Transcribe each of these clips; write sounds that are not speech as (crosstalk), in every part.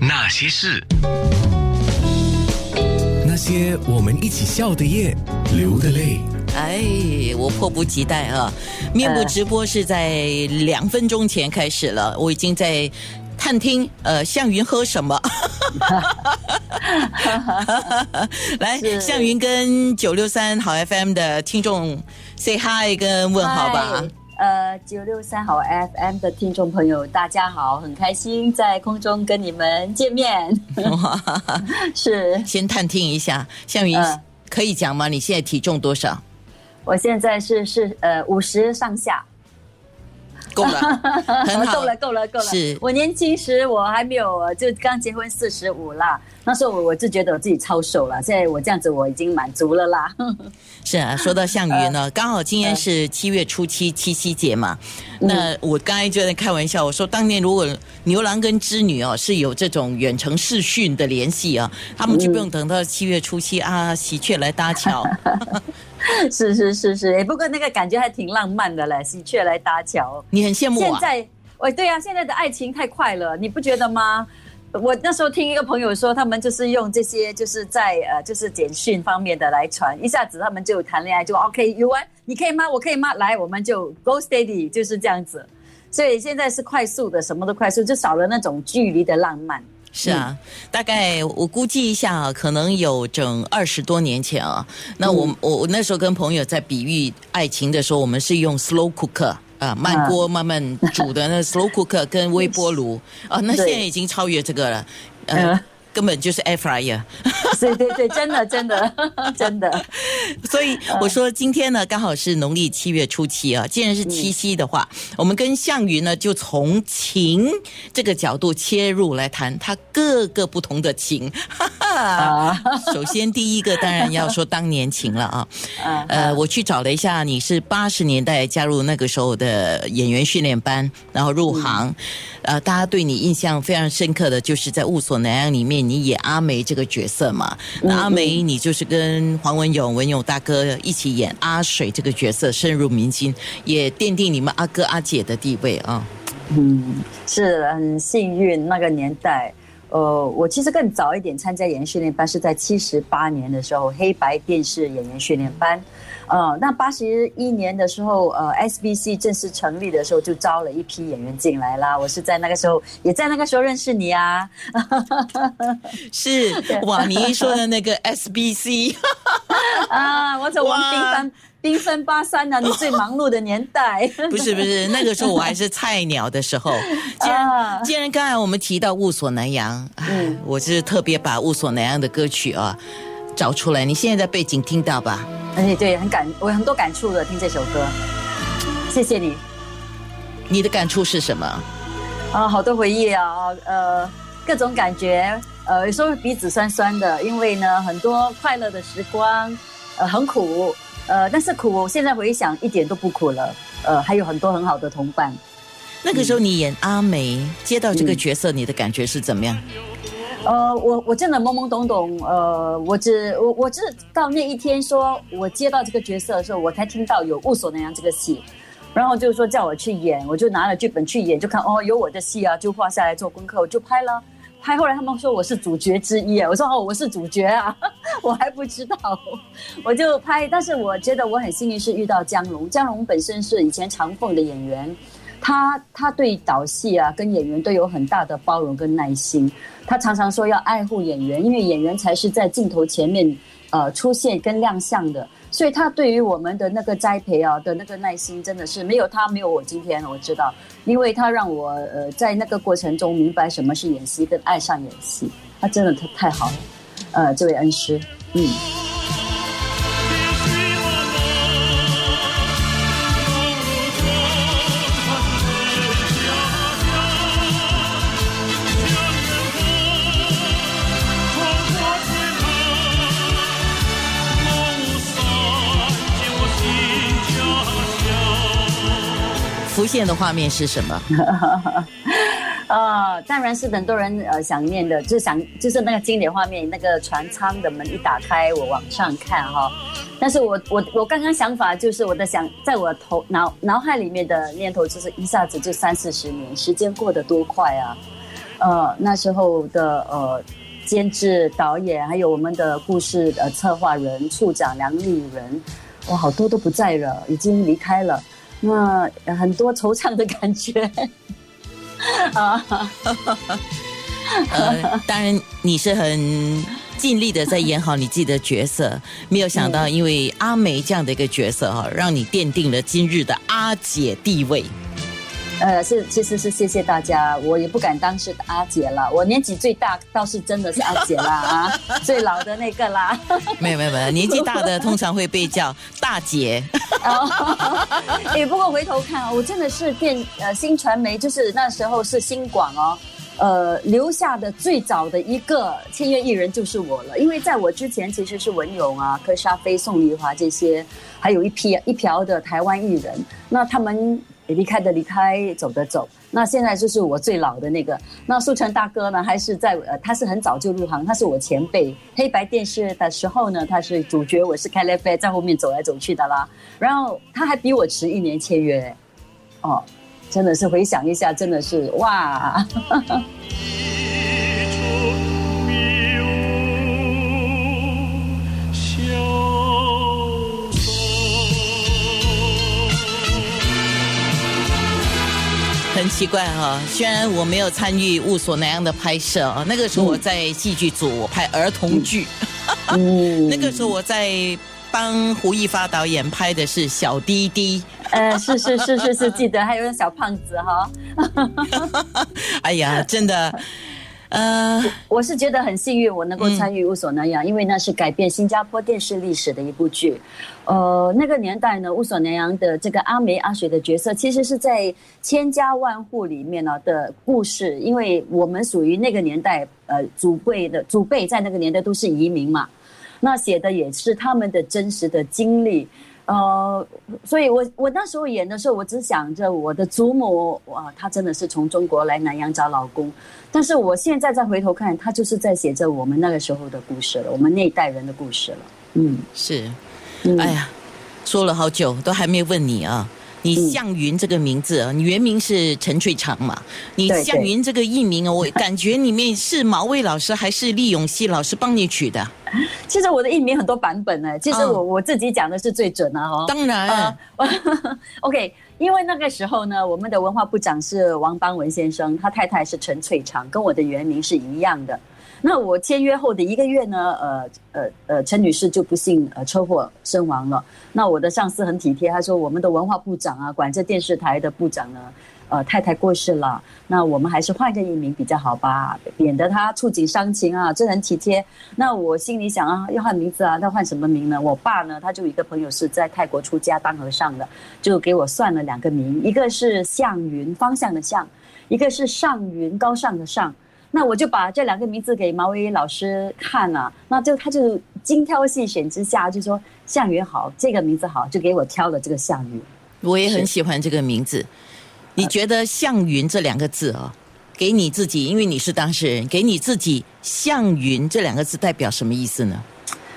那些事，那些我们一起笑的夜，流的泪。哎，我迫不及待啊！面部直播是在两分钟前开始了，我已经在探听呃向云喝什么。(laughs) 来，向云跟九六三好 FM 的听众 say hi 跟问好吧嗨。呃，九六三好 FM 的听众朋友，大家好，很开心在空中跟你们见面。(laughs) 是先探听一下，向云嗯可以讲吗？你现在体重多少？我现在是是呃五十上下，够了，(laughs) 很好，够了够了够了。是我年轻时我还没有，呃就刚结婚四十五啦，那时候我我就觉得我自己超瘦了，现在我这样子我已经满足了啦。(laughs) 是啊，说到项羽呃呢，刚好今天是七月初七七夕节嘛。嗯那我刚才就在开玩笑，我说当年如果牛郎跟织女哦是有这种远程视讯的联系啊，他们就不用等到七月初七啊，喜鹊来搭桥。(laughs) 是是是是，哎，不过那个感觉还挺浪漫的嘞，喜鹊来搭桥。你很羡慕啊？现在，哦，对啊，现在的爱情太快了，你不觉得吗？我那时候听一个朋友说，他们就是用这些，就是在呃，就是简讯方面的来传，一下子他们就谈恋爱，就 OK，you are，，你可以吗？我可以吗？来，我们就 go steady，就是这样子。所以现在是快速的，什么都快速，就少了那种距离的浪漫。是啊，大概我估计一下啊，可能有整二十多年前啊。那我我我那时候跟朋友在比喻爱情的时候，我们是用 slow cooker 啊，慢锅慢慢煮的那 slow cooker 跟微波炉。(laughs) 啊，那现在已经超越这个了，根本就是 air fryer。(laughs) 对对对，真的真的 (laughs) 真的，所以我说今天呢，刚好是农历七月初七啊。既然是七夕的话，我们跟项羽呢就从情这个角度切入来谈他各个不同的情。啊 (laughs) 首先第一个当然要说当年情了啊。啊呃，我去找了一下，你是八十年代加入那个时候的演员训练班，然后入行。呃，大家对你印象非常深刻的就是在《雾锁南洋》里面，你演阿梅这个角色嘛。那阿梅，你就是跟黄文勇、文勇大哥一起演阿水这个角色，深入民心，也奠定你们阿哥阿姐的地位啊。嗯，是很幸运那个年代。呃，我其实更早一点参加演员训练班，是在七十八年的时候，黑白电视演员训练班。呃，那八十一年的时候，呃，SBC 正式成立的时候，就招了一批演员进来啦。我是在那个时候，也在那个时候认识你啊。是 (laughs) 哇，你一说的那个 SBC，啊，我走我们哇 (laughs) 缤纷八三呢，你最忙碌的年代。(laughs) 不是不是，那个时候我还是菜鸟的时候。(laughs) 既然、啊既然刚才我们提到《雾锁南洋》，嗯，我是特别把《雾锁南洋》的歌曲啊找出来。你现在在背景听到吧？哎，对，很感，我有很多感触的听这首歌。谢谢你。你的感触是什么？啊，好多回忆啊，呃，各种感觉，呃，有时候鼻子酸酸的，因为呢，很多快乐的时光，呃，很苦，呃，但是苦，我现在回想一点都不苦了，呃，还有很多很好的同伴。那个时候你演阿梅，接到这个角色，你的感觉是怎么样？呃，我我真的懵懵懂懂，呃，我只我我只到那一天说我接到这个角色的时候，我才听到有《雾锁南洋》这个戏，然后就是说叫我去演，我就拿了剧本去演，就看哦有我的戏啊，就画下来做功课，我就拍了。拍后来他们说我是主角之一啊，我说哦我是主角啊，我还不知道，我就拍。但是我觉得我很幸运是遇到江龙，江龙本身是以前长凤的演员，他他对导戏啊跟演员都有很大的包容跟耐心。他常常说要爱护演员，因为演员才是在镜头前面呃出现跟亮相的，所以他对于我们的那个栽培啊的那个耐心，真的是没有他没有我今天我知道，因为他让我呃在那个过程中明白什么是演戏，跟爱上演戏，他真的太太好了，呃，这位恩师，嗯。浮现的画面是什么？(laughs) 啊，当然是很多人呃想念的，就想就是那个经典画面，那个船舱的门一打开，我往上看哈。但是我我我刚刚想法就是我的想，在我头脑脑海里面的念头就是一下子就三四十年，时间过得多快啊！呃，那时候的呃监制、导演，还有我们的故事呃策划人、处长梁丽人，哇，好多都不在了，已经离开了。那很多惆怅的感觉啊。(laughs) 呃，当然你是很尽力的在演好你自己的角色，没有想到因为阿梅这样的一个角色哈，让你奠定了今日的阿姐地位。呃，是，其实是谢谢大家，我也不敢当是阿姐了，我年纪最大倒是真的是阿姐啦啊，最老的那个啦。没有没有没有，年纪大的通常会被叫大姐。哦哎，不过回头看，我真的是电呃新传媒，就是那时候是新广哦。呃，留下的最早的一个签约艺人就是我了，因为在我之前其实是文勇啊、柯莎菲、宋丽华这些，还有一批一瓢的台湾艺人，那他们离开的离开，走的走，那现在就是我最老的那个。那苏成大哥呢，还是在呃，他是很早就入行，他是我前辈。黑白电视的时候呢，他是主角，我是开 l 飞在后面走来走去的啦。然后他还比我迟一年签约，哦。真的是回想一下，真的是哇！很奇怪哈，虽然我没有参与《雾所南洋》的拍摄啊，那个时候我在戏剧组我拍儿童剧，(laughs) 那个时候我在。帮胡一发导演拍的是小滴滴，呃，是是是是是，记得还有小胖子哈。(laughs) 哎呀，真的，呃，我是觉得很幸运，我能够参与《乌索南洋》，因为那是改变新加坡电视历史的一部剧。呃，那个年代呢，《乌索南洋》的这个阿梅阿雪的角色，其实是在千家万户里面呢的故事，因为我们属于那个年代，呃，祖辈的祖辈在那个年代都是移民嘛。那写的也是他们的真实的经历，呃，所以我我那时候演的时候，我只想着我的祖母，哇，她真的是从中国来南洋找老公，但是我现在再回头看，她就是在写着我们那个时候的故事了，我们那一代人的故事了。嗯，是，哎呀，说了好久都还没问你啊。你向云这个名字啊，你原名是陈翠长嘛？你向云这个艺名啊，我感觉里面是毛卫老师还是厉永熙老师帮你取的？(laughs) 其实我的艺名很多版本呢，其实我我自己讲的是最准的哈。当然，(laughs) OK，因为那个时候呢，我们的文化部长是王邦文先生，他太太是陈翠长，跟我的原名是一样的。那我签约后的一个月呢，呃呃呃，陈女士就不幸呃车祸身亡了。那我的上司很体贴，他说我们的文化部长啊，管这电视台的部长呢，呃太太过世了，那我们还是换个艺名比较好吧，免得他触景伤情啊，这很体贴。那我心里想啊，要换名字啊，那换什么名呢？我爸呢，他就一个朋友是在泰国出家当和尚的，就给我算了两个名，一个是向云方向的向，一个是上云高尚的上。那我就把这两个名字给毛伟老师看了，那就他就精挑细选之下就说向云好，这个名字好，就给我挑了这个向云。我也很喜欢这个名字。你觉得向云这两个字啊，给你自己，因为你是当事人，给你自己向云这两个字代表什么意思呢？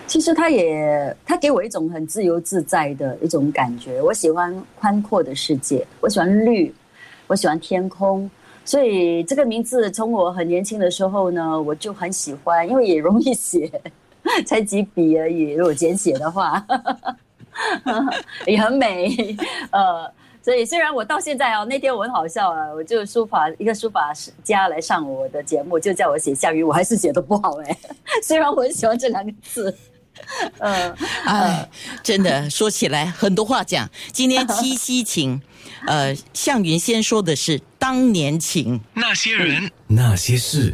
其实他也他给我一种很自由自在的一种感觉。我喜欢宽阔的世界，我喜欢绿，我喜欢天空。所以这个名字从我很年轻的时候呢，我就很喜欢，因为也容易写，(laughs) 才几笔而已。如果简写的话，(laughs) 也很美。(laughs) 呃，所以虽然我到现在哦，那天我很好笑啊，我就书法一个书法家来上我的节目，就叫我写项羽，我还是写的不好哎。(laughs) 虽然我很喜欢这两个字。嗯，(laughs) 哎，真的说起来很多话讲。今天七夕情，呃，向云先说的是当年情，那些人，那些事。